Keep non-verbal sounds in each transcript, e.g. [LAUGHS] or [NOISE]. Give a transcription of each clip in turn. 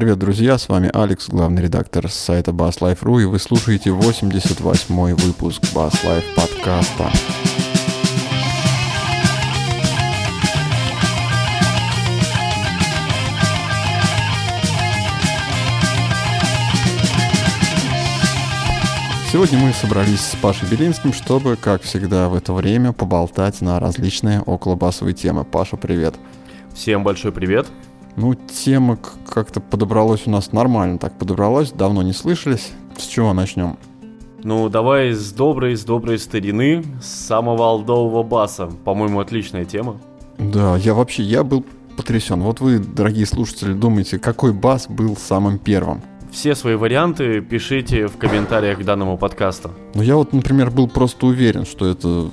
привет, друзья! С вами Алекс, главный редактор сайта BassLife.ru, и вы слушаете 88-й выпуск BassLife подкаста. Сегодня мы собрались с Пашей Белинским, чтобы, как всегда в это время, поболтать на различные околобасовые темы. Паша, привет! Всем большой привет! Ну, тема как-то подобралась у нас нормально, так подобралась, давно не слышались. С чего начнем? Ну, давай с доброй, с доброй старины, с самого алдового баса. По-моему, отличная тема. Да, я вообще, я был потрясен. Вот вы, дорогие слушатели, думаете, какой бас был самым первым? Все свои варианты пишите в комментариях к данному подкасту. Ну, я вот, например, был просто уверен, что это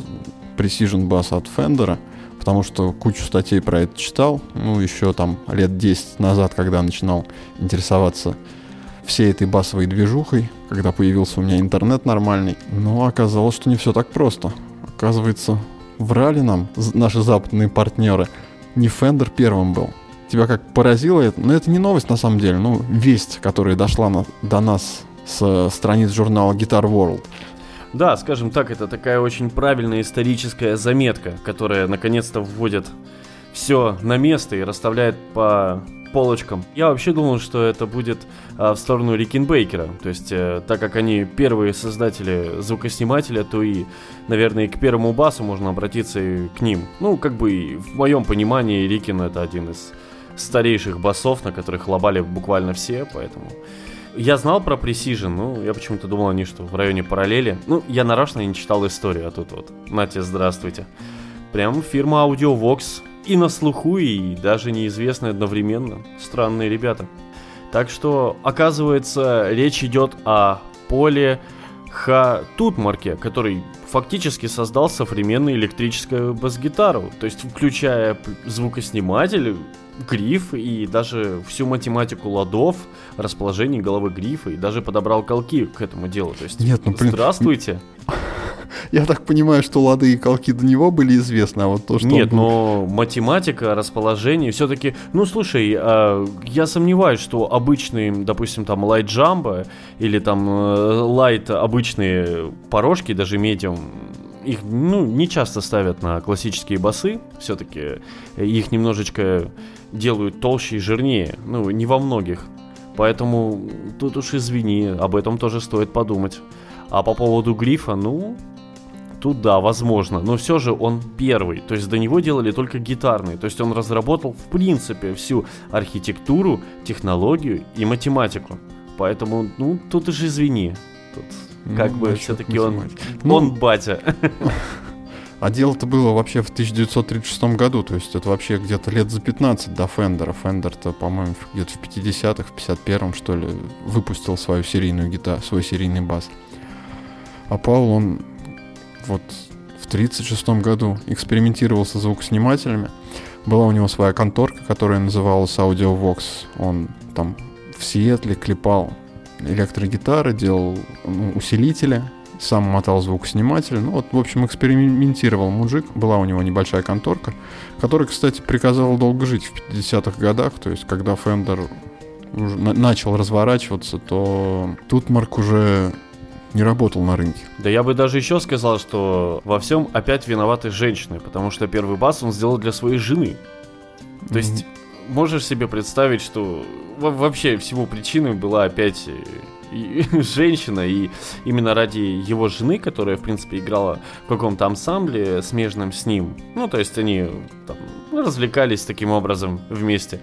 Precision Bass от Fender, потому что кучу статей про это читал, ну, еще там лет 10 назад, когда начинал интересоваться всей этой басовой движухой, когда появился у меня интернет нормальный. Но оказалось, что не все так просто. Оказывается, врали нам наши западные партнеры. Не Fender первым был, тебя как поразило это? Но ну, это не новость на самом деле, ну, весть, которая дошла на, до нас с страниц журнала Guitar World. Да, скажем так, это такая очень правильная историческая заметка, которая наконец-то вводит все на место и расставляет по полочкам. Я вообще думал, что это будет а, в сторону Рикенбейкера. То есть, э, так как они первые создатели звукоснимателя, то и, наверное, и к первому басу можно обратиться и к ним. Ну, как бы в моем понимании Рикин это один из старейших басов, на которых лобали буквально все, поэтому... Я знал про Precision, ну, я почему-то думал они, что в районе параллели. Ну, я нарочно не читал историю, а тут вот, нате, здравствуйте. Прям фирма Audiovox и на слуху, и даже неизвестны одновременно. Странные ребята. Так что, оказывается, речь идет о поле Ха Тутмарке, который фактически создал современную электрическую бас-гитару, то есть включая звукосниматель, гриф и даже всю математику ладов, расположение головы грифа и даже подобрал колки к этому делу. То есть, Нет, ну, блин, здравствуйте. [LAUGHS] Я так понимаю, что лады и колки до него были известны, а вот то, что... Нет, был... но математика, расположение, все-таки... Ну, слушай, э, я сомневаюсь, что обычные, допустим, там, лайт джамбо или там лайт обычные порожки, даже медиум, их, ну, не часто ставят на классические басы, все-таки их немножечко делают толще и жирнее, ну, не во многих. Поэтому тут уж извини, об этом тоже стоит подумать. А по поводу грифа, ну, тут да, возможно. Но все же он первый. То есть до него делали только гитарные. То есть он разработал в принципе всю архитектуру, технологию и математику. Поэтому, ну, тут уж извини. Тут как ну, бы все-таки он, ну, он батя. [LAUGHS] А дело-то было вообще в 1936 году, то есть это вообще где-то лет за 15 до Фендера. Фендер-то, по-моему, где-то в 50-х, в 51-м, что ли, выпустил свою серийную гитару, свой серийный бас. А Паул, он вот в 36 году экспериментировал со звукоснимателями. Была у него своя конторка, которая называлась Audiovox. Он там в Сиэтле клепал электрогитары, делал ну, усилители, сам мотал звукосниматель. Ну вот, в общем, экспериментировал мужик. Была у него небольшая конторка, которая, кстати, приказала долго жить в 50-х годах. То есть, когда Fender уже начал разворачиваться, то тут Марк уже не работал на рынке. Да я бы даже еще сказал, что во всем опять виноваты женщины, потому что первый бас он сделал для своей жены. То есть, mm-hmm. можешь себе представить, что вообще всему причиной была опять и, [LAUGHS] женщина, и именно ради его жены, которая, в принципе, играла в каком-то амсамбле смежном с ним. Ну, то есть они там, развлекались таким образом вместе.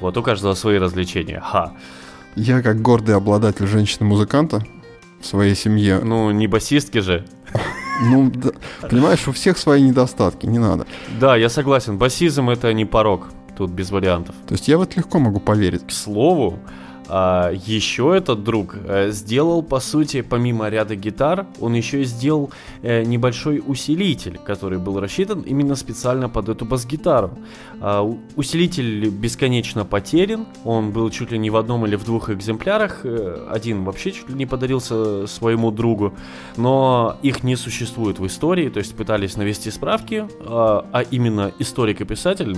Вот, у каждого свои развлечения. Ха. Я, как гордый обладатель женщины-музыканта в своей семье... Ну, не басистки же. [LAUGHS] Ну, да, понимаешь, у всех свои недостатки, не надо. Да, я согласен, басизм это не порог, тут без вариантов. То есть я в это легко могу поверить. К слову, А еще этот друг э, сделал, по сути, помимо ряда гитар, он еще и сделал э, небольшой усилитель, который был рассчитан именно специально под эту бас-гитару. А, усилитель бесконечно потерян, он был чуть ли не в одном или в двух экземплярах, э, один вообще чуть ли не подарился своему другу, но их не существует в истории, то есть пытались навести справки, а, а именно историк и писатель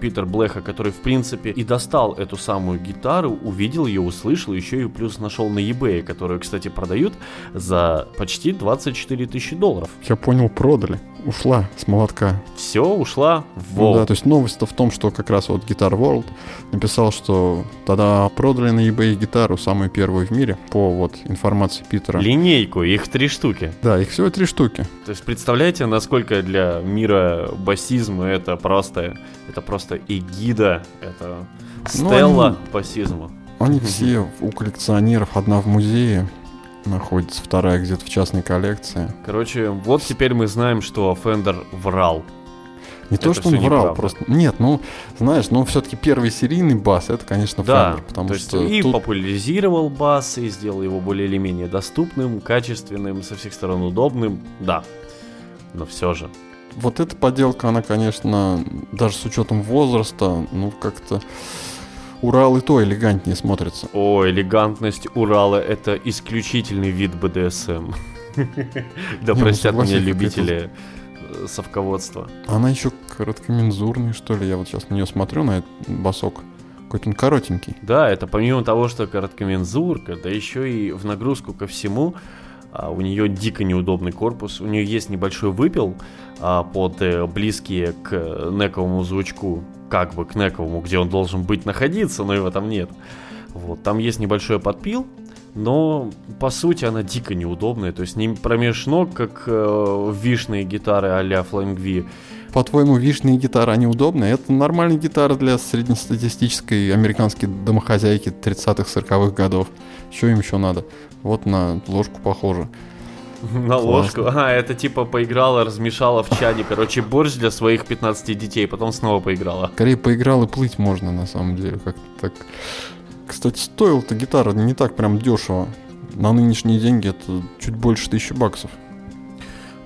Питер Блэха, который в принципе и достал эту самую гитару, увидел увидел ее, услышал, еще и плюс нашел на eBay, которую, кстати, продают за почти 24 тысячи долларов. Я понял, продали. Ушла с молотка. Все, ушла в Ну, да, то есть новость-то в том, что как раз вот Guitar World написал, что тогда продали на eBay гитару, самую первую в мире, по вот информации Питера. Линейку, их три штуки. Да, их всего три штуки. То есть представляете, насколько для мира басизма это просто, это просто эгида, это Ну, стелла они- басизма. Они все у коллекционеров, одна в музее находится, вторая где-то в частной коллекции. Короче, вот теперь мы знаем, что Фендер врал. Не то, Это что он врал, неправда. просто... Нет, ну, знаешь, ну, все-таки первый серийный бас, это, конечно, Да, Fender, потому то есть что и тут популяризировал бас, и сделал его более или менее доступным, качественным, со всех сторон удобным, да. Но все же. вот эта поделка, она, конечно, даже с учетом возраста, ну, как-то Урал и то элегантнее смотрится. О, элегантность Урала это исключительный вид БДСМ. [LAUGHS] Да ну, простят меня любители э, совководства. Она еще короткомензурная, что ли. Я вот сейчас на нее смотрю, на этот босок. Какой-то он коротенький. Да, это помимо того, что короткомензурка, да еще и в нагрузку ко всему, а, у нее дико неудобный корпус, у нее есть небольшой выпил а, под э, близкие к нековому звучку, как бы к нековому, где он должен быть находиться, но его там нет. Вот, там есть небольшой подпил, но по сути она дико неудобная, то есть не промеж ног, как э, вишные гитары а-ля Flying По-твоему, вишные гитары, они удобные? Это нормальная гитара для среднестатистической американской домохозяйки 30-х, 40-х годов. Что им еще надо? Вот на ложку похоже. [LAUGHS] На ложку. А, это типа поиграла, размешала в чаде, короче, борщ для своих 15 детей, потом снова поиграла. Скорее поиграл и плыть можно, на самом деле. Как так. Кстати, стоила-то гитара не так прям дешево. На нынешние деньги это чуть больше тысячи баксов.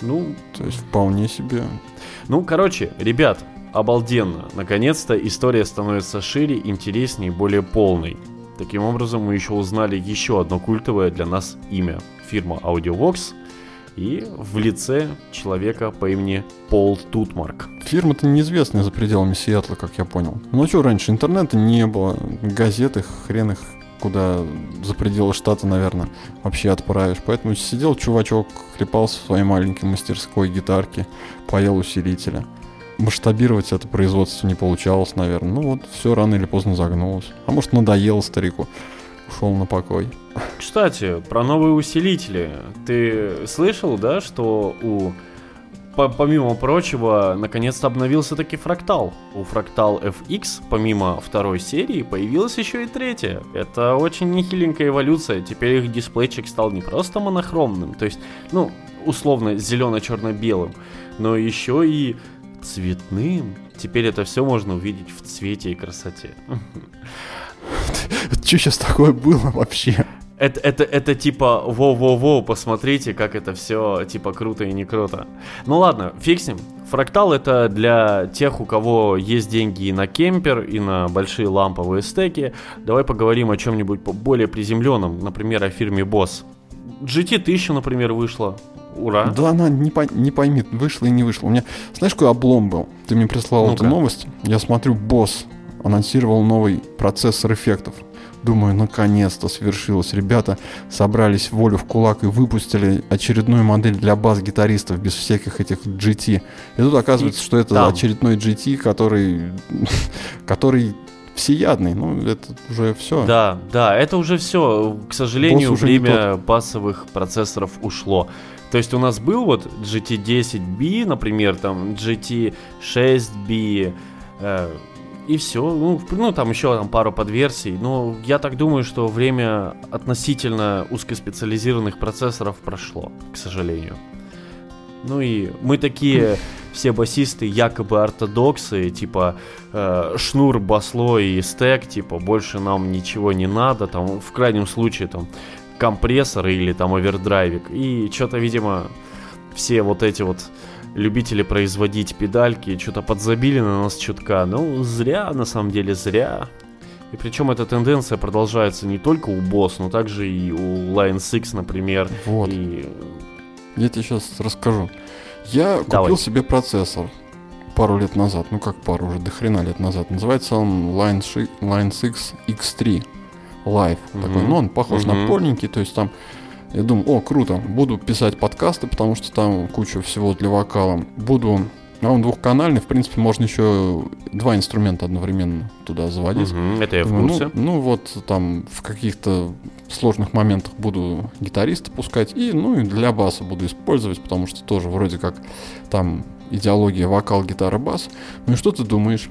Ну, То есть вполне себе. ну, короче, ребят, обалденно. Наконец-то история становится шире, интереснее, более полной. Таким образом, мы еще узнали еще одно культовое для нас имя. Фирма AudioVox и в лице человека по имени Пол Тутмарк. Фирма-то неизвестная за пределами Сиэтла, как я понял. Ну что, раньше интернета не было, газеты, хрен их куда за пределы штата, наверное, вообще отправишь. Поэтому сидел чувачок, клепался в своей маленькой мастерской гитарки, поел усилителя. Масштабировать это производство не получалось, наверное. Ну вот, все рано или поздно загнулось. А может, надоело старику. Ушел на покой. Кстати, про новые усилители. Ты слышал, да, что у по- помимо прочего, наконец-то обновился таки фрактал. У фрактал FX, помимо второй серии, появилась еще и третья. Это очень нехиленькая эволюция. Теперь их дисплейчик стал не просто монохромным, то есть, ну, условно, зелено-черно-белым, но еще и цветным. Теперь это все можно увидеть в цвете и красоте. [LAUGHS] Что сейчас такое было вообще? Это, это, это типа воу-воу-воу, посмотрите, как это все типа круто и не круто. Ну ладно, ним. Фрактал это для тех, у кого есть деньги и на кемпер, и на большие ламповые стеки. Давай поговорим о чем-нибудь более приземленном, например, о фирме Boss. GT1000, например, вышла. Ура. Да она не, по- не пойми, вышло и не вышло. У меня, знаешь, какой облом был? Ты мне прислал эту Ну-ка. новость. Я смотрю, босс анонсировал новый процессор эффектов. Думаю, наконец-то свершилось. Ребята собрались волю в кулак и выпустили очередную модель для бас-гитаристов без всяких этих GT. И тут оказывается, И что это там. очередной GT, который, который всеядный. Ну, это уже все. Да, да, это уже все. К сожалению, Босс время басовых процессоров ушло. То есть у нас был вот GT10B, например, там GT6B, э, и все. Ну, ну, там еще там пару подверсий. Но я так думаю, что время относительно узкоспециализированных процессоров прошло, к сожалению. Ну и мы такие [LAUGHS] все басисты якобы ортодоксы, типа э, шнур, басло и стек, типа больше нам ничего не надо, там в крайнем случае там компрессор или там овердрайвик. И что-то, видимо, все вот эти вот любители производить педальки что-то подзабили на нас чутка. Ну, зря, на самом деле, зря. И причем эта тенденция продолжается не только у Boss, но также и у Line 6, например. Вот. И... Я тебе сейчас расскажу. Я Давай. купил себе процессор пару лет назад, ну как пару, уже до хрена лет назад. Называется он Line, ши- Line 6 X3 Live. Мгм. Такой, ну он похож на Мгм. полненький, то есть там я думаю, о, круто, буду писать подкасты, потому что там куча всего для вокала. Буду, а он двухканальный, в принципе, можно еще два инструмента одновременно туда заводить. Мгм, это я в курсе. Ну, ну вот там в каких-то сложных моментах буду гитариста пускать и ну и для баса буду использовать, потому что тоже вроде как там идеология вокал, гитара, бас. Ну и что ты думаешь?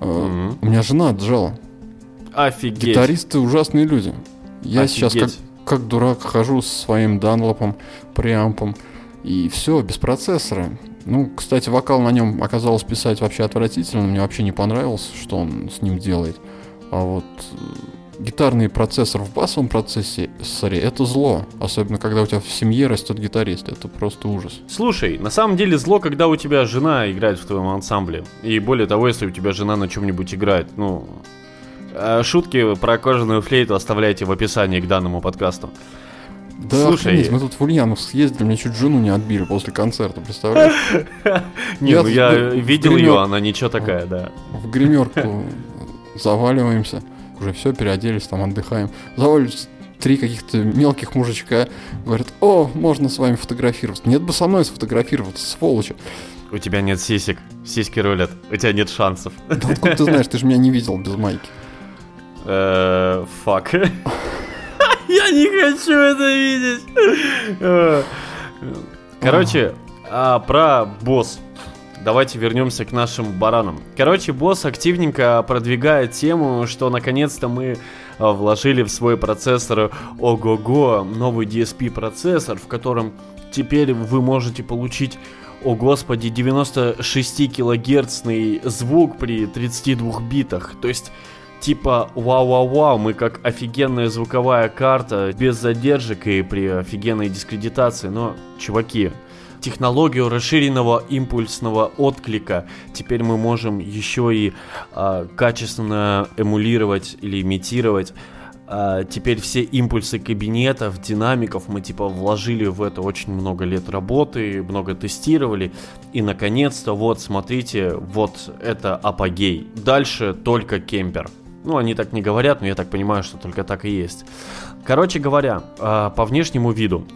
Мгм. У меня жена отжала. Офигеть. Гитаристы ужасные люди. Я сейчас как, Офигеть. Как дурак хожу со своим данлопом, преампом и все, без процессора. Ну, кстати, вокал на нем оказалось писать вообще отвратительно, мне вообще не понравилось, что он с ним делает. А вот э, гитарный процессор в басовом процессоре это зло. Особенно когда у тебя в семье растет гитарист. Это просто ужас. Слушай, на самом деле зло, когда у тебя жена играет в твоем ансамбле. И более того, если у тебя жена на чем-нибудь играет. Ну, шутки про кожаную флейту оставляйте в описании к данному подкасту. Да, Слушай, охренеть, мы тут в Ульяновск съездили, мне чуть жену не отбили после концерта, представляешь? [LAUGHS] Не, ну я видел ее, она ничего такая, да. В гримерку заваливаемся. Уже все, переоделись, там отдыхаем. Заваливаются три каких-то мелких мужичка. Говорят, о, можно с вами фотографироваться. Нет бы со мной сфотографироваться, сволочи. У тебя нет сисек, сиськи рулят, у тебя нет шансов. Да откуда ты знаешь, ты же меня не видел без майки. Э, Фак. [LAUGHS] Я не хочу это видеть. Короче, а, про босс. Давайте вернемся к нашим баранам. Короче, босс активненько продвигает тему, что наконец-то мы а, вложили в свой процессор ого-го новый DSP процессор, в котором теперь вы можете получить о господи, 96 килогерцный звук при 32 битах. То есть типа вау-вау-вау, мы как офигенная звуковая карта, без задержек и при офигенной дискредитации. Но, чуваки, технологию расширенного импульсного отклика теперь мы можем еще и а, качественно эмулировать или имитировать. А, теперь все импульсы кабинетов, динамиков мы типа вложили в это очень много лет работы, много тестировали. И наконец-то вот смотрите, вот это апогей. Дальше только кемпер. Ну, они так не говорят, но я так понимаю, что только так и есть. Короче говоря, а, по внешнему виду.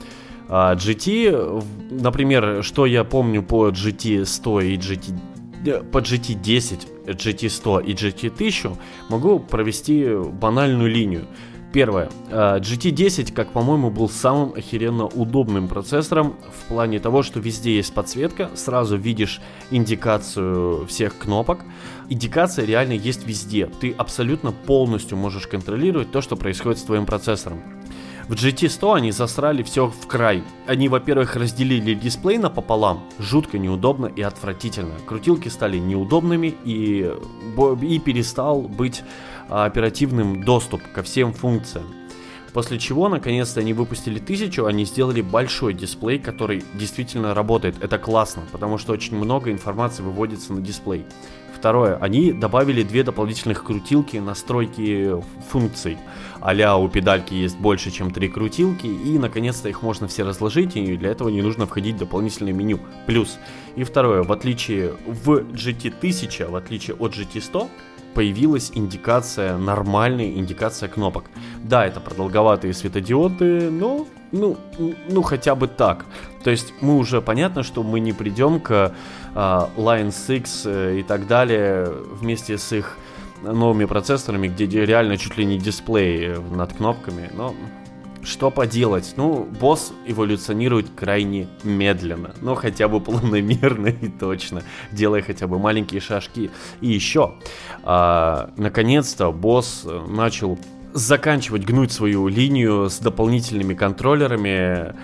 А, GT, в- например, что я помню по GT 100 и GT э, по GT 10, GT 100 и GT 1000 могу провести банальную линию. Первое. а, GT 10, как по-моему, был самым охеренно удобным процессором в плане того, что везде есть подсветка, сразу видишь индикацию всех кнопок. Индикация реально есть везде. Ты абсолютно полностью можешь контролировать то, что происходит с твоим процессором. В GT100 они засрали все в край. Они, во-первых, разделили дисплей напополам, жутко неудобно и отвратительно. Крутилки стали неудобными и, и перестал быть оперативным доступ ко всем функциям. После чего, наконец-то, они выпустили 1000, они сделали большой дисплей, который действительно работает. Это классно, потому что очень много информации выводится на дисплей. Второе, они добавили две дополнительных крутилки настройки функций. а у педальки есть больше, чем три крутилки, и наконец-то их можно все разложить, и для этого не нужно входить в дополнительное меню. Плюс. И второе, в отличие в GT1000, в отличие от GT100, появилась индикация, нормальная индикация кнопок. Да, это продолговатые светодиоды, но ну, ну хотя бы так. То есть мы уже понятно, что мы не придем к а, Line 6 э, и так далее вместе с их новыми процессорами, где де- реально чуть ли не дисплей э, над кнопками, но что поделать? Ну, босс эволюционирует крайне медленно, но хотя бы планомерно и точно, делая хотя бы маленькие шажки. И еще, а, наконец-то босс э, начал заканчивать гнуть свою линию с дополнительными контроллерами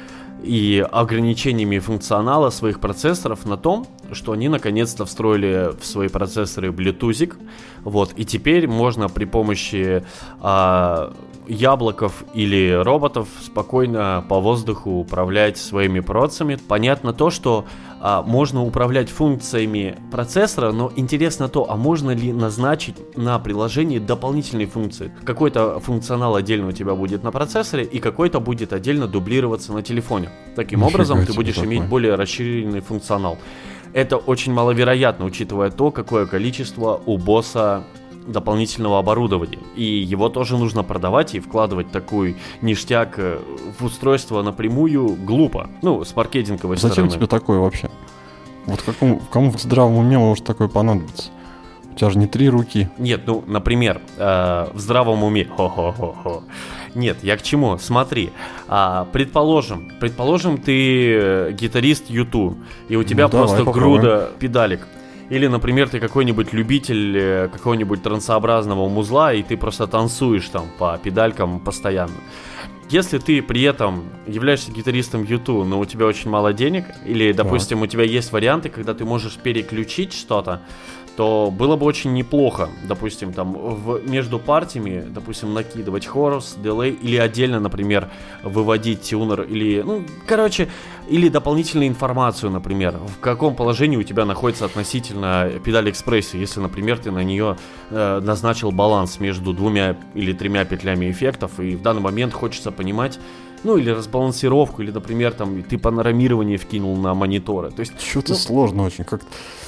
и ограничениями функционала своих процессоров на том, что они наконец-то встроили в свои процессоры Bluetooth, вот, и теперь можно при помощи а, яблоков или роботов спокойно по воздуху управлять своими процессами. Понятно то, что а, можно управлять функциями процессора, но интересно то, а можно ли назначить на приложении дополнительные функции. Какой-то функционал отдельно у тебя будет на процессоре, и какой-то будет отдельно дублироваться на телефоне. Таким Нифига образом, ты будешь такое. иметь более расширенный функционал. Это очень маловероятно, учитывая то, какое количество у босса дополнительного оборудования. И его тоже нужно продавать и вкладывать такой ништяк э, в устройство напрямую глупо. Ну, с маркетинговой Зачем стороны. тебе такое вообще? Вот какому, кому в здравом уме может такое понадобиться? У тебя же не три руки. Нет, ну, например, э, в здравом уме. Хо-хо-хо-хо. Нет, я к чему? Смотри, а, предположим, предположим, ты э, гитарист Юту, и у тебя Ну, давай, просто попробуем. груда педалек. Или, например, ты какой-нибудь любитель э, какого-нибудь трансообразного музла, и ты просто танцуешь там по педалькам постоянно. Если ты при этом являешься гитаристом Юту, но у тебя очень мало денег, или, допустим, у тебя есть варианты, когда ты можешь переключить что-то, то было бы очень неплохо, допустим, там в, между партиями, допустим, накидывать хорус, дилей, или отдельно, например, выводить тюнер, или, ну, короче, или дополнительную информацию, например, в каком положении у тебя находится относительно педали экспрессии, если, например, ты на нее э, назначил баланс между двумя или тремя петлями эффектов, и в данный момент хочется понимать, ну, или разбалансировку, или, например, там, ты панорамирование вкинул на мониторы. То есть Что-то Ну- сложно очень. Как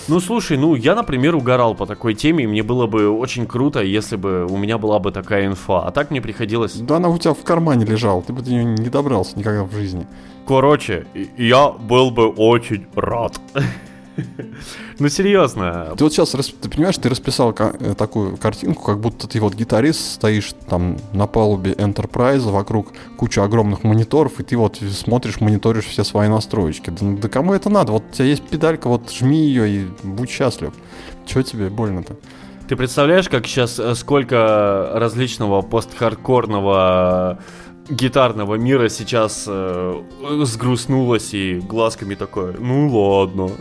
ну, слушай, ну, я, например, угорал по такой теме, и мне было бы очень круто, если бы у меня была бы такая инфа. А так мне приходилось... Да она у тебя в кармане лежала, ты бы до нее не добрался никогда в жизни. Короче, я был бы очень рад. [LAUGHS] [LAUGHS] Ну, серьезно. Ты вот сейчас, ты понимаешь, ты расписал э, такую картинку, как будто ты вот гитарист, стоишь там на палубе Enterprise, вокруг куча огромных мониторов, и ты вот смотришь, мониторишь все свои настроечки. Да, да кому это надо? Вот у тебя есть педалька, вот жми ее и будь счастлив. Чего тебе больно-то? Ты представляешь, как сейчас сколько различного постхардкорного гитарного мира сейчас э, сгрустнулось и глазками такое, ну ладно. [LAUGHS]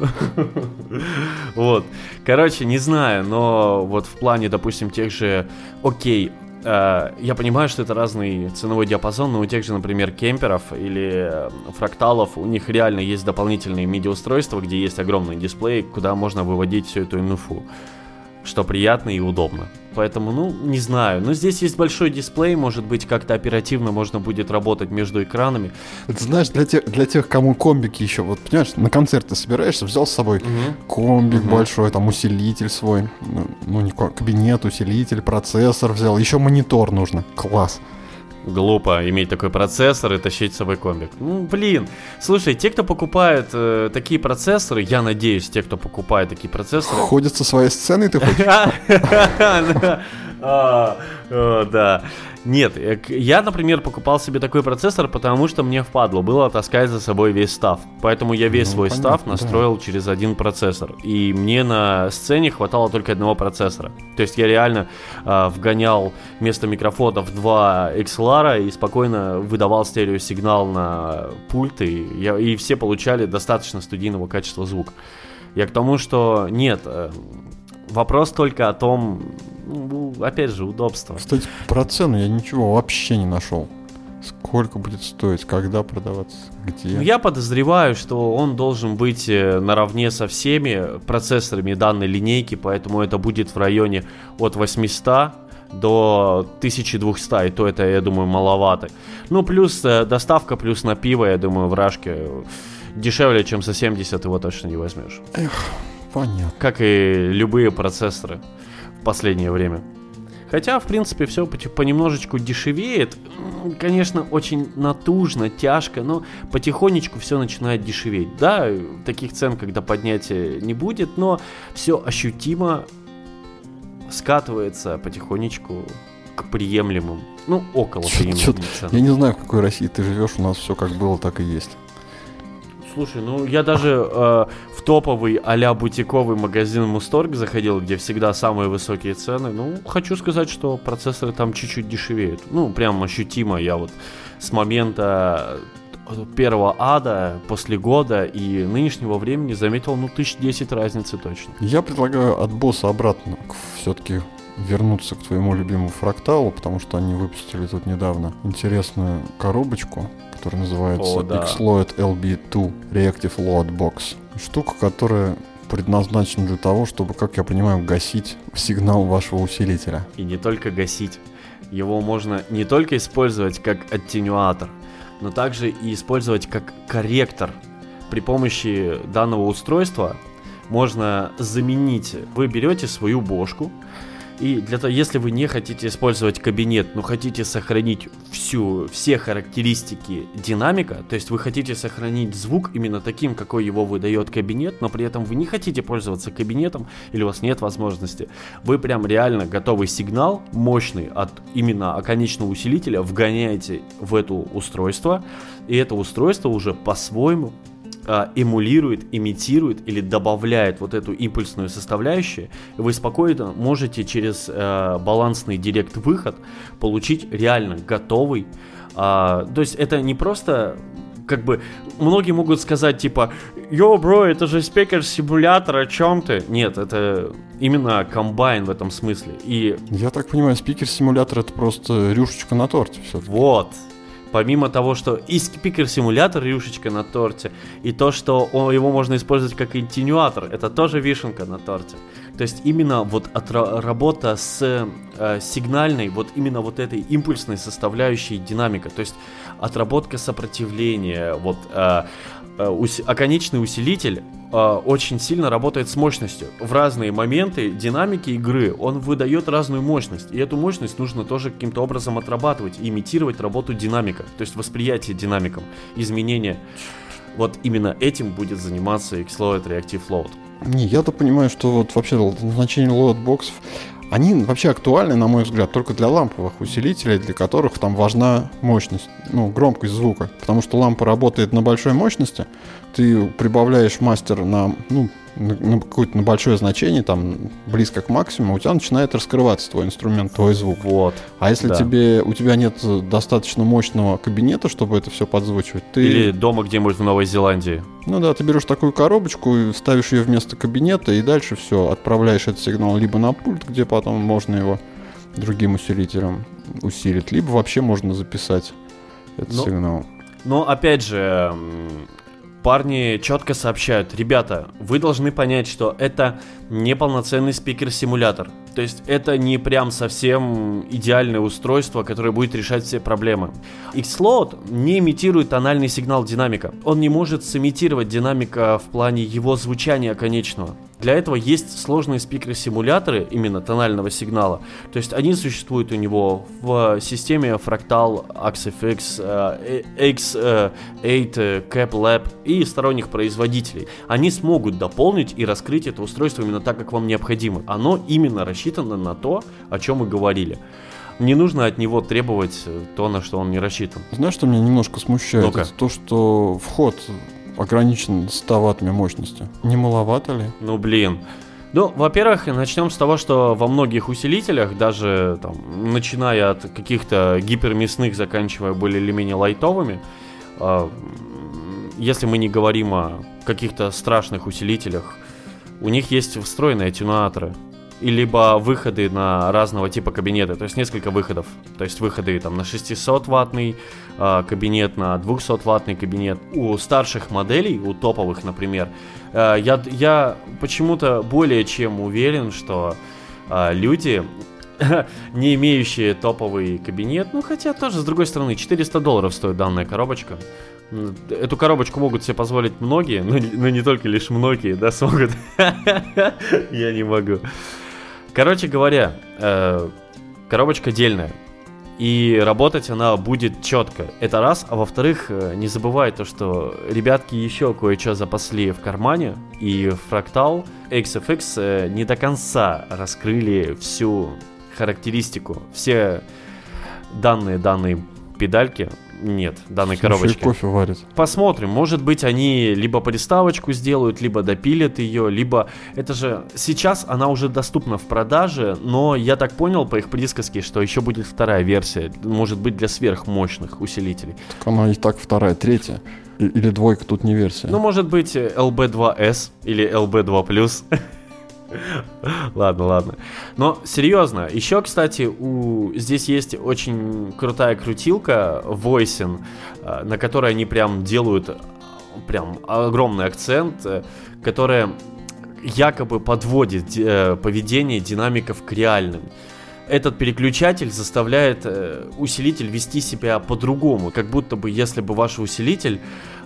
Вот. Короче, не знаю, но вот в плане, допустим, тех же, окей, э, я понимаю, что это разный ценовой диапазон, но у тех же, например, кемперов или э, фракталов, у них реально есть дополнительные MIDI-устройства, где есть огромный дисплей, куда можно выводить всю эту инфу что приятно и удобно. Поэтому, ну, не знаю. Но здесь есть большой дисплей, может быть, как-то оперативно можно будет работать между экранами. Это знаешь, для тех, для тех, кому комбики еще, вот понимаешь, на концерт ты собираешься, взял с собой комбик Мгм. большой, там усилитель свой, ну, ну не кабинет, усилитель, процессор взял, еще монитор нужно. Класс. Глупо иметь такой процессор и тащить с собой комбик. Ну, блин. Слушай, те, кто покупает э, такие процессоры, я надеюсь, те, кто покупает такие процессоры... Ходят со своей сценой, ты хочешь? [LAUGHS] А, а, Да. Нет, э, я, например, покупал себе такой процессор, потому что мне впадло было таскать за собой весь став. Поэтому я весь Ну, свой став настроил через один процессор. И мне на сцене хватало только одного процессора. То есть я реально а, вгонял вместо микрофонов два XLR и спокойно выдавал стереосигнал на пульт, и, все получали достаточно студийного качества звука. Я к тому, что нет, э, вопрос только о том, ну, опять же, удобство. Кстати, про цену я ничего вообще не нашел. Сколько будет стоить, когда продаваться, где? Ну, Я подозреваю, что он должен быть э, наравне со всеми процессорами данной линейки, поэтому это будет в районе от 800 до 1200, и то это, я думаю, маловато. Ну, плюс э, доставка, плюс на пиво, я думаю, в Рашке дешевле, чем за 70 его точно не возьмешь. Понятно. Как и любые процессоры в последнее время. Хотя, в принципе, все понемножечку дешевеет. Конечно, очень натужно, тяжко, но потихонечку все начинает дешеветь. Да, таких цен, когда поднятия не будет, но все ощутимо скатывается потихонечку к приемлемым. Ну, около приемлемым чё- ценам. Я не знаю, в какой России ты живешь, у нас все как было, так и есть. Слушай, ну я даже э, в топовый а-ля бутиковый магазин Мусторг заходил, где всегда самые высокие цены. Ну, хочу сказать, что процессоры там чуть-чуть дешевеют. Ну, прям ощутимо. Я вот с момента первого ада после года и нынешнего времени заметил, ну, тысяч десять разницы точно. Я предлагаю от босса обратно все-таки вернуться к твоему любимому фракталу, потому что они выпустили тут недавно интересную коробочку, которая называется О, да. Xloid LB2 Reactive Load Box. Штука, которая предназначена для того, чтобы, как я понимаю, гасить сигнал вашего усилителя. И не только гасить. Его можно не только использовать как аттенюатор, но также и использовать как корректор. При помощи данного устройства можно заменить. Вы берете свою бошку, и для того, если вы не хотите использовать кабинет, но хотите сохранить всю, все характеристики динамика, то есть вы хотите сохранить звук именно таким, какой его выдает кабинет, но при этом вы не хотите пользоваться кабинетом или у вас нет возможности, вы прям реально готовый сигнал мощный от именно оконечного усилителя вгоняете в это устройство, и это устройство уже по-своему эмулирует, имитирует или добавляет вот эту импульсную составляющую, вы спокойно можете через э, балансный директ-выход получить реально готовый. А, то есть это не просто как бы многие могут сказать типа Йо, бро, это же спикер симулятор, о чем ты? Нет, это именно комбайн в этом смысле. И Я так понимаю, спикер-симулятор это просто рюшечка на торте все вот, помимо того, что и спикер-симулятор рюшечка на торте, и то, что его можно использовать как интенюатор, это тоже вишенка на торте. То есть именно вот работа с э, сигнальной, вот именно вот этой импульсной составляющей динамика, то есть отработка сопротивления, вот э, ус- оконечный усилитель э, очень сильно работает с мощностью. В разные моменты динамики игры он выдает разную мощность. И эту мощность нужно тоже каким-то образом отрабатывать, имитировать работу динамика, то есть восприятие динамиком, изменения. Вот именно этим будет заниматься Xload Reactive Load. Не, я-то понимаю, что вот вообще назначение load box ов, они вообще актуальны, на мой взгляд, только для ламповых усилителей, для которых там важна мощность, ну, громкость звука. Потому что лампа работает на большой мощности, ты прибавляешь мастер на, ну, на, какое-то на большое значение, там, близко к максимуму, у тебя начинает раскрываться твой инструмент, твой звук. Вот. А если Да. тебе, у тебя нет достаточно мощного кабинета, чтобы это все подзвучивать, ты... Или дома где-нибудь в Новой Зеландии. Ну да, ты берешь такую коробочку, ставишь ее вместо кабинета, и дальше все, отправляешь этот сигнал либо на пульт, где потом можно его другим усилителем усилить, либо вообще можно записать этот Ну, сигнал. Но опять же, парни четко сообщают, ребята, вы должны понять, что это не полноценный спикер-симулятор. То есть это не прям совсем идеальное устройство, которое будет решать все проблемы. Xload не имитирует тональный сигнал динамика. Он не может сымитировать динамика в плане его звучания конечного. Для этого есть сложные спикеры-симуляторы именно тонального сигнала. То есть они существуют у него в системе Fractal, AxFX, э, X8, э, Cap Lab и сторонних производителей. Они смогут дополнить и раскрыть это устройство именно так, как вам необходимо. Оно именно рассчитано на то, о чем мы говорили. Не нужно от него требовать э, то, на что он не рассчитан. Знаешь, что меня немножко смущает? Ну-ка. Это то, что вход ограничен 100 ваттами мощности. Не маловато ли? Ну блин. Ну, во-первых, начнем с того, что во многих усилителях, даже там, начиная от каких-то гипермясных, заканчивая более или менее лайтовыми, м, если мы не говорим о каких-то страшных усилителях, у них есть встроенные аттенуаторы. И либо выходы на разного типа кабинеты, то есть несколько выходов. То есть выходы там на 600 ваттный а, кабинет, на 200 ваттный кабинет. У старших моделей, у топовых, например, а, я, я почему-то более чем уверен, что а, люди, [LAUGHS] не имеющие топовый кабинет, ну хотя тоже, с другой стороны, 400 долларов стоит данная коробочка. Эту коробочку могут себе позволить многие, но, но не только лишь многие, да, смогут. [LAUGHS] Я не могу. Короче говоря, э, коробочка дельная. И работать она будет четко. Это раз. А во-вторых, э, не забывай то, что ребятки еще кое-что запасли в кармане. И Fractal XFX э, не до конца раскрыли всю характеристику. Все данные данной педальки нет данной и коробочки. кофе варит. Посмотрим, может быть, они либо приставочку сделают, либо допилят ее, либо это же сейчас она уже доступна в продаже, но я так понял по их присказке, что еще будет вторая версия, может быть для сверхмощных усилителей. Так она и так вторая, третья. Или двойка тут не версия. Ну, может быть, э, LB2S или LB2+. [LAUGHS] [LAUGHS] Ладно, ладно. Но серьезно, еще, кстати, у здесь есть очень крутая крутилка Voicing, э, на которой они прям делают прям огромный акцент, э, которая якобы подводит э, поведение динамиков к реальным. Этот переключатель заставляет э, усилитель вести себя по-другому, как будто бы если бы ваш усилитель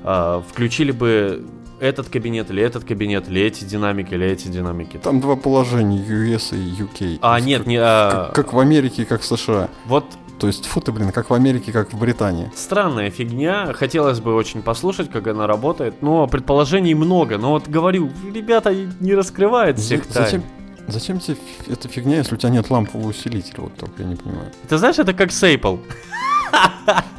э, включили бы этот кабинет или этот кабинет, или эти динамики, или эти динамики. Там два положения, US и UK. А, нет, как, не... а, как, как в Америке, как в США. Вот То есть, фу ты, блин, как в Америке, как в Британии. странная фигня. Хотелось бы очень послушать, как она работает. Но предположений много. Но вот говорю, ребята не раскрывают всех За- тайн. зачем, зачем тебе эта фигня, если у тебя нет лампового усилителя? Вот только я не понимаю. Ты знаешь, это как сейпл.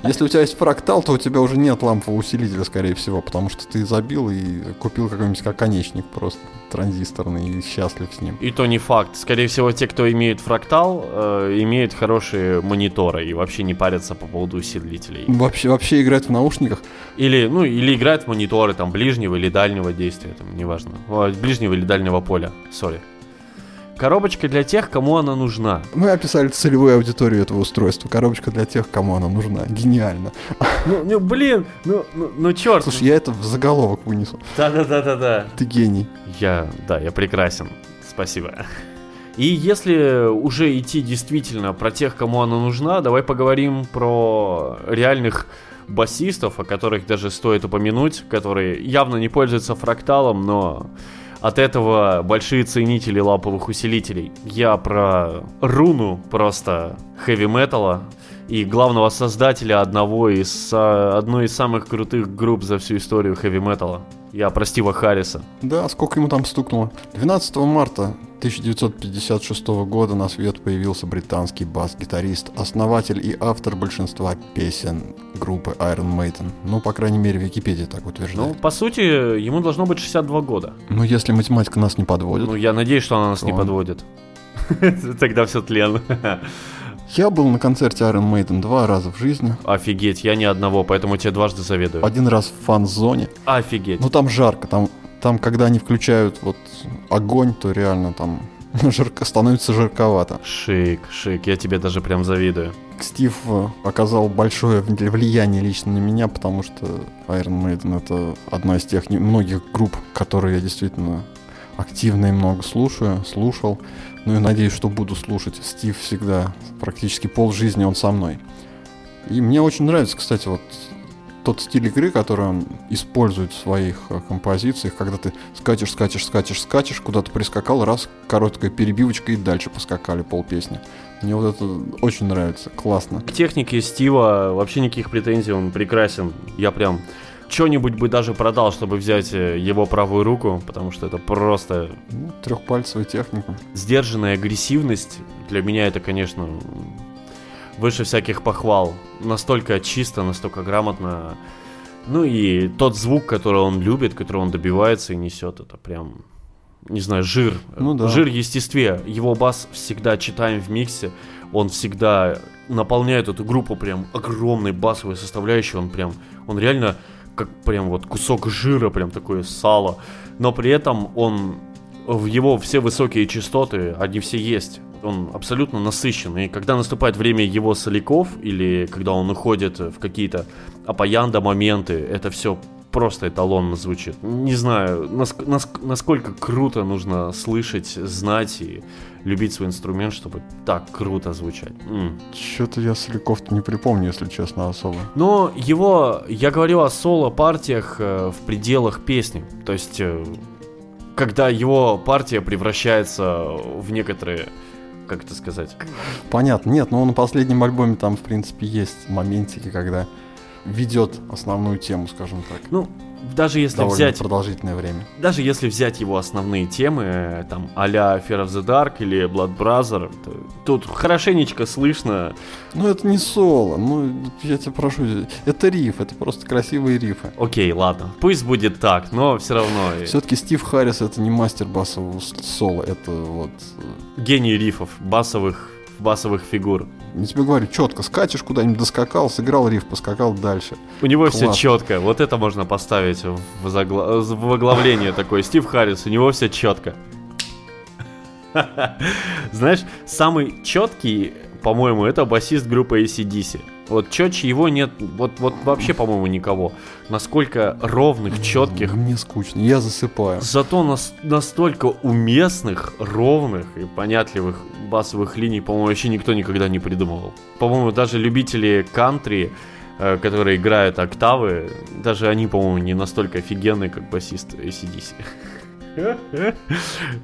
Если у тебя есть фрактал, то у тебя уже нет лампового усилителя, скорее всего, потому что ты забил и купил какой-нибудь оконечник просто транзисторный и счастлив с ним. И то не факт. Скорее всего, те, кто имеет фрактал, э, имеют хорошие мониторы и вообще не парятся по поводу усилителей. Вообще, вообще играть в наушниках, Или, ну, или играют в мониторы там ближнего или дальнего действия, там, неважно. Ближнего или дальнего поля, сори. Коробочка для тех, кому она нужна. мы описали целевую аудиторию этого устройства. Коробочка для тех, кому она нужна. Гениально. Ну, ну, блин, ну, ну, ну черт. Слушай, я это в заголовок вынесу. Да-да-да-да-да. Ты гений. Я, да, я прекрасен. Спасибо. И если уже идти действительно про тех, кому она нужна, давай поговорим про реальных басистов, о которых даже стоит упомянуть, которые явно не пользуются фракталом, но от этого большие ценители лаповых усилителей. Я про руну просто хэви-металла и главного создателя одного из, а, одной из самых крутых групп за всю историю хэви-металла. Я про Стива Харриса. Да, сколько ему там стукнуло? 12 марта 1956 года на свет появился британский бас-гитарист, основатель и автор большинства песен группы Iron Maiden. Ну, по крайней мере, Википедия так Ну, утверждает. по сути, ему должно быть 62 года. Ну, если математика нас не подводит. Ну, я надеюсь, что она нас не Он. подводит. [LAUGHS] Тогда все тлен. [LAUGHS] Я был на концерте Iron Maiden два раза в жизни. Офигеть, я ни одного, поэтому тебе дважды заведую. Один раз в фан-зоне. Офигеть. Ну, там жарко. Там, там, когда они включают вот огонь, то реально там [LAUGHS] жарко, становится жарковато. Шик, шик, я тебе даже прям завидую. Стив э, оказал большое вли- влияние лично на меня, потому что Iron Maiden это одна из тех немногих групп, которые я действительно активно и много слушаю, слушал. Ну и надеюсь, что буду слушать. Стив всегда, практически пол жизни он со мной. И мне очень нравится, кстати, вот тот стиль игры, который он использует в своих э, композициях, когда ты скачешь, скачешь, скачешь, скачешь, куда-то прискакал, раз, короткая перебивочка и дальше поскакали полпесни. Мне вот это очень нравится, классно. К технике Стива вообще никаких претензий, он прекрасен. Я прям что-нибудь бы даже продал, чтобы взять э, его правую руку, потому что это просто Ну, трехпальцевая техника. сдержанная агрессивность. Для меня это, конечно, выше всяких похвал. Настолько чисто, настолько грамотно. Ну и тот звук, который он любит, который он добивается и несет, это прям, не знаю, жир. Ну да. Жир в естестве. Его бас всегда читаем в миксе. Он всегда наполняет эту группу прям огромной басовой составляющей. Он прям, он реально как прям вот кусок жира, прям такое сало. Но при этом он в его все высокие частоты, они все есть. Он абсолютно насыщен. И когда наступает время его соляков, или когда он уходит в какие-то апаянда моменты, это все просто эталонно звучит. Не знаю, наск- наск- насколько круто нужно слышать, знать и любить свой инструмент, чтобы так круто звучать. М. Что-то я соляков-то не припомню, если честно, особо. Но его, я говорю о соло-партиях э, в пределах песни. То есть, э, когда его партия превращается в некоторые, как это сказать, Понятно. Нет, но на последнем альбоме там, в принципе, есть моментики, когда ведет основную тему, скажем так. Ну, даже если довольно взять продолжительное время. даже если взять его основные темы, э, там, а-ля Fear of the Dark или Blood Brother, то тут хорошенечко слышно. Ну, это не соло, ну, я тебя прошу, это риф, это просто красивые рифы. Окей, ладно, пусть будет так, но все равно э, Все-таки Стив Харрис это не мастер басового соло, это вот... э, гений рифов, басовых, басовых фигур. Я тебе говорю, четко, скачешь куда-нибудь, доскакал, сыграл риф, поскакал дальше. У него все Класс. четко. Вот это можно поставить в, загла- в оглавление такое. Стив Харрис, у него все четко. [LAUGHS] Знаешь, самый четкий, по-моему, это басист группы ACDC. Вот четче его нет, вот, вот вообще, по-моему, никого. Насколько ровных, четких, Мне скучно, я засыпаю. Зато нас- настолько уместных, ровных и понятливых басовых линий, по-моему, вообще никто никогда не придумывал. По-моему, даже любители кантри, э, которые играют октавы, даже они, по-моему, не настолько офигенные, как басист ACDC. [LAUGHS]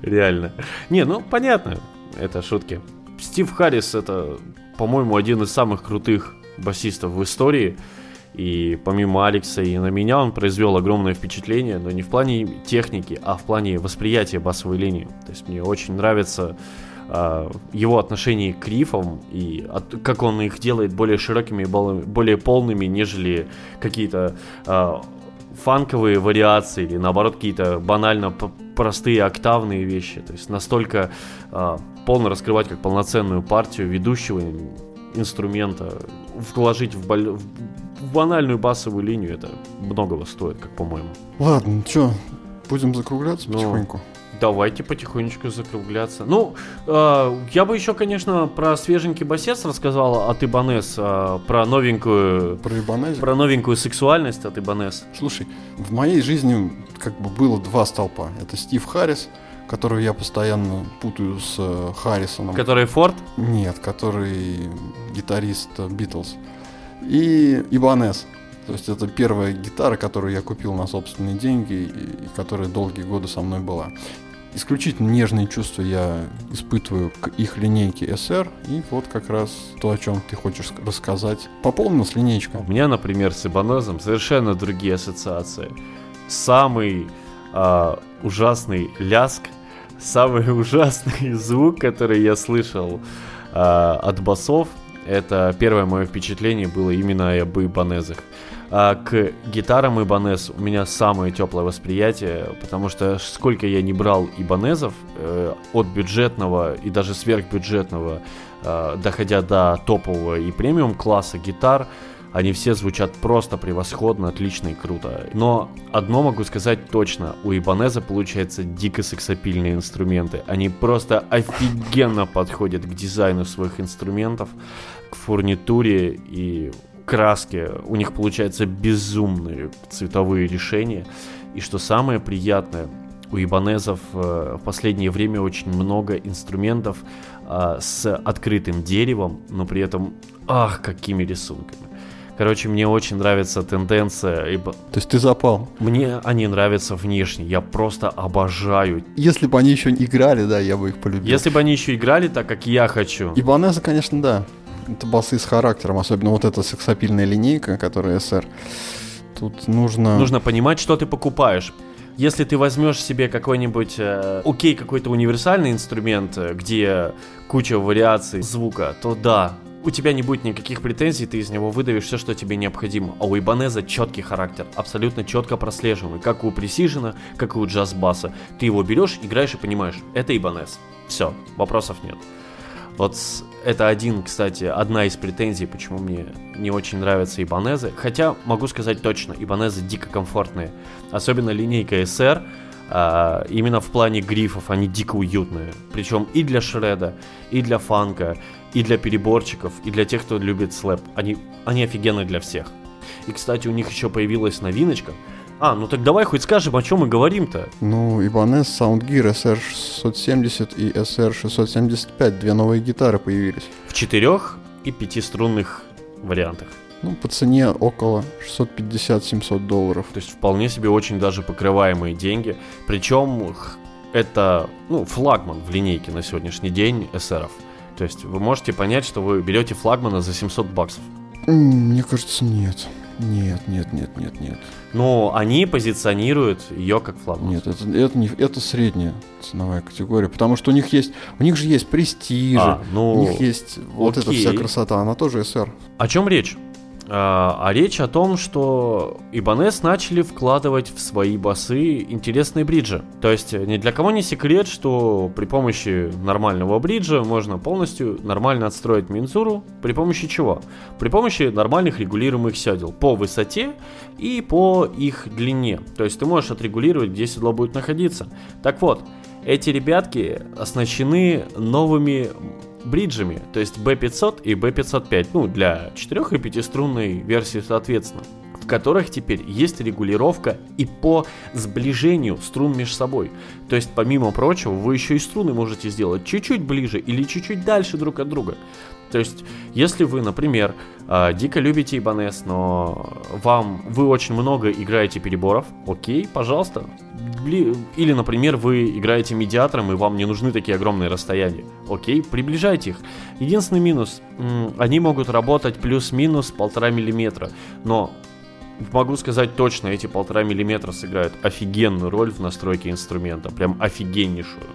Реально. Не, ну понятно, это шутки. Стив Харрис это, по-моему, один из самых крутых басистов в истории. И помимо Алекса и на меня он произвел огромное впечатление, но не в плане техники, а в плане восприятия басовой линии. То есть мне очень нравится а, его отношение к рифам и от- как он их делает более широкими, более полными, нежели какие-то а, фанковые вариации или наоборот какие-то банально простые октавные вещи. То есть настолько а, полно раскрывать как полноценную партию ведущего инструмента, вложить в, боль- в- банальную басовую линию, это многого стоит, как по-моему. Ладно, что, будем закругляться Ну, потихоньку? Давайте потихонечку закругляться. Ну, э, я бы еще, конечно, про свеженький басец рассказал от Ибанес, э, про новенькую, Про Ибанези? про новенькую сексуальность от Ибанес. Слушай, в моей жизни как бы было два столпа. Это Стив Харрис, которого я постоянно путаю с э, Харрисоном. Который Форд? Нет, который гитарист э, Битлз. И Ибанес. То есть это первая гитара, которую я купил на собственные деньги и, и которая долгие годы со мной была. Исключительно нежные чувства я испытываю к их линейке SR. И вот как раз то, о чем ты хочешь ск- рассказать. Пополнилась линейка. У меня, например, с Ибанезом совершенно другие ассоциации. Самый а, ужасный ляск, самый [LAUGHS] ужасный звук, который я слышал а, от басов, это первое мое впечатление было именно об Ибанезах. А к гитарам Ибанез у меня самое теплое восприятие, потому что сколько я не брал Ибанезов, э, от бюджетного и даже сверхбюджетного, э, доходя до топового и премиум класса гитар, они все звучат просто превосходно, отлично и круто. Но одно могу сказать точно, у Ибанеза получается дико сексапильные инструменты. Они просто офигенно подходят к дизайну своих инструментов, к фурнитуре и краске. У них получаются безумные цветовые решения. И что самое приятное, у ибанезов э, в последнее время очень много инструментов а, с открытым деревом, но при этом, ах, какими рисунками. Короче, мне очень нравится тенденция, ибо То есть ты запал. мне они нравятся внешне, я просто обожаю. Если бы они еще играли, да, я бы их полюбил. Если бы они еще играли так, как я хочу. Ибанеза, конечно, да. Это басы с характером, особенно вот эта сексапильная линейка, которая SR. Тут нужно... Нужно понимать, что ты покупаешь. Если ты возьмешь себе какой-нибудь, э, окей, какой-то универсальный инструмент, э, где куча вариаций звука, то да, у тебя не будет никаких претензий, ты из него выдавишь все, что тебе необходимо. А у Ибанеза четкий характер, абсолютно четко прослеживаемый, как у Пресижена, как и у джаз-баса. Ты его берешь, играешь и понимаешь, это Ибанез. Все, вопросов нет. Вот это один, кстати, одна из претензий, почему мне не очень нравятся ибанезы. Хотя могу сказать точно, ибанезы дико комфортные. Особенно линейка SR, а, именно в плане грифов, они дико уютные. Причем и для шреда, и для фанка, и для переборчиков, и для тех, кто любит слэп. Они, они офигенные для всех. И, кстати, у них еще появилась новиночка. А, ну так давай хоть скажем, о чем мы говорим-то. Ну, Ibanez, Soundgear SR670 и SR675, две новые гитары появились. В четырех и пятиструнных вариантах. Ну, по цене около 650-700 долларов. То есть вполне себе очень даже покрываемые деньги. Причем это ну, флагман в линейке на сегодняшний день SR. То есть вы можете понять, что вы берете флагмана за 700 баксов. Мне кажется, нет. Нет, нет, нет, нет, нет. Но они позиционируют ее как флагман. Нет, это, это, не, это средняя ценовая категория, потому что у них есть, у них же есть престиж, а, ну, у них есть вот эта вся красота, она тоже СР. О чем речь? А, а речь о том, что Ибанес начали вкладывать в свои басы интересные бриджи. То есть э, ни для кого не секрет, что при помощи нормального бриджа можно полностью нормально отстроить Минзуру. При помощи чего? При помощи нормальных регулируемых седел по высоте и по их длине. То есть ты можешь отрегулировать, где седло будет находиться. Так вот, эти ребятки оснащены новыми бриджами, то есть B500 и B505, ну, для 4 и 5 струнной версии соответственно, в которых теперь есть регулировка и по сближению струн между собой. То есть, помимо прочего, вы еще и струны можете сделать чуть-чуть ближе или чуть-чуть дальше друг от друга. То есть, если вы, например, дико любите Ибанес, но вам вы очень много играете переборов, окей, пожалуйста. Или, например, вы играете медиатором, и вам не нужны такие огромные расстояния. Окей, приближайте их. Единственный минус, они могут работать плюс-минус полтора миллиметра, но могу сказать точно, эти полтора миллиметра сыграют офигенную роль в настройке инструмента, прям офигеннейшую.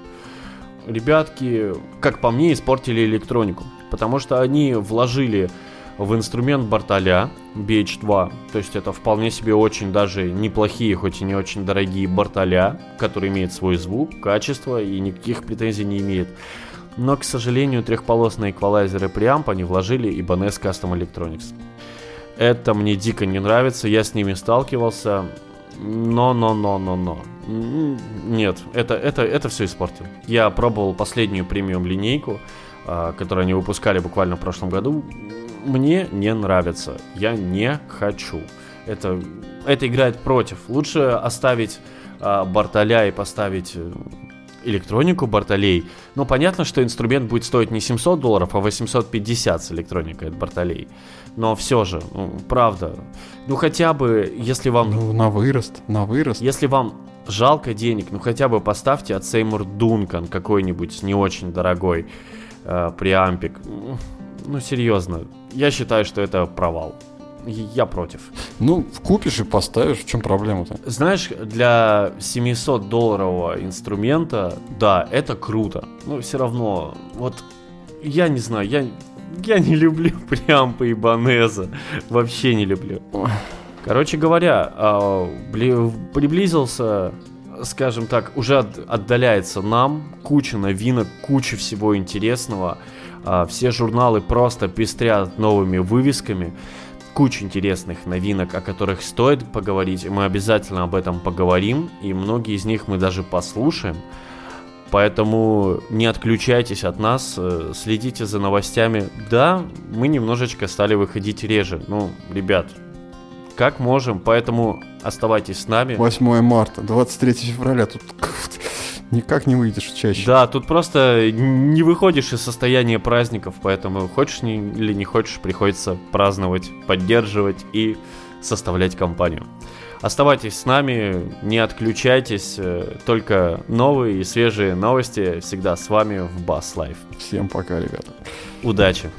Ребятки, как по мне, испортили электронику, потому что они вложили в инструмент Бартоля BH2. То есть это вполне себе очень даже неплохие, хоть и не очень дорогие Бартоля, который имеет свой звук, качество и никаких претензий не имеет. Но, к сожалению, трехполосные эквалайзеры преамп они вложили Ibanez Custom Electronics. Это мне дико не нравится, я с ними сталкивался. Но, но, но, но, но. Нет, это, это, это все испортил. Я пробовал последнюю премиум линейку, а, которую они выпускали буквально в прошлом году мне не нравится. Я не хочу. Это, это играет против. Лучше оставить э, Бартоля и поставить э, электронику Бартолей. Но понятно, что инструмент будет стоить не 700 долларов, а 850 с электроникой от Бартолей. Но все же, ну, правда, ну хотя бы, если вам... Ну, на вырост, на вырост. Если вам жалко денег, ну хотя бы поставьте от Сеймур Дункан какой-нибудь не очень дорогой э, преампик ну серьезно, я считаю, что это провал. Я против. Ну, купишь и поставишь, в чем проблема-то? Знаешь, для 700 долларового инструмента, да, это круто. Но все равно, вот, я не знаю, я, я не люблю [LAUGHS] преампы и Банеза. Вообще не люблю. Короче говоря, а, приблизился скажем так, уже отдаляется нам куча новинок, куча всего интересного. А, все журналы просто пестрят новыми вывесками. Куча интересных новинок, о которых стоит поговорить. Мы обязательно об этом поговорим. И многие из них мы даже послушаем. Поэтому не отключайтесь от нас, э, следите за новостями. Да, мы немножечко стали выходить реже. Ну, ребят, как можем, поэтому оставайтесь с нами. 8 марта, 23 февраля, тут [LAUGHS] никак не выйдешь чаще. Да, тут просто не выходишь из состояния праздников, поэтому хочешь не, или не хочешь, приходится праздновать, поддерживать и составлять компанию. Оставайтесь с нами, не отключайтесь, э, только новые и свежие новости всегда с вами в Bass Life. Всем пока, ребята. Удачи!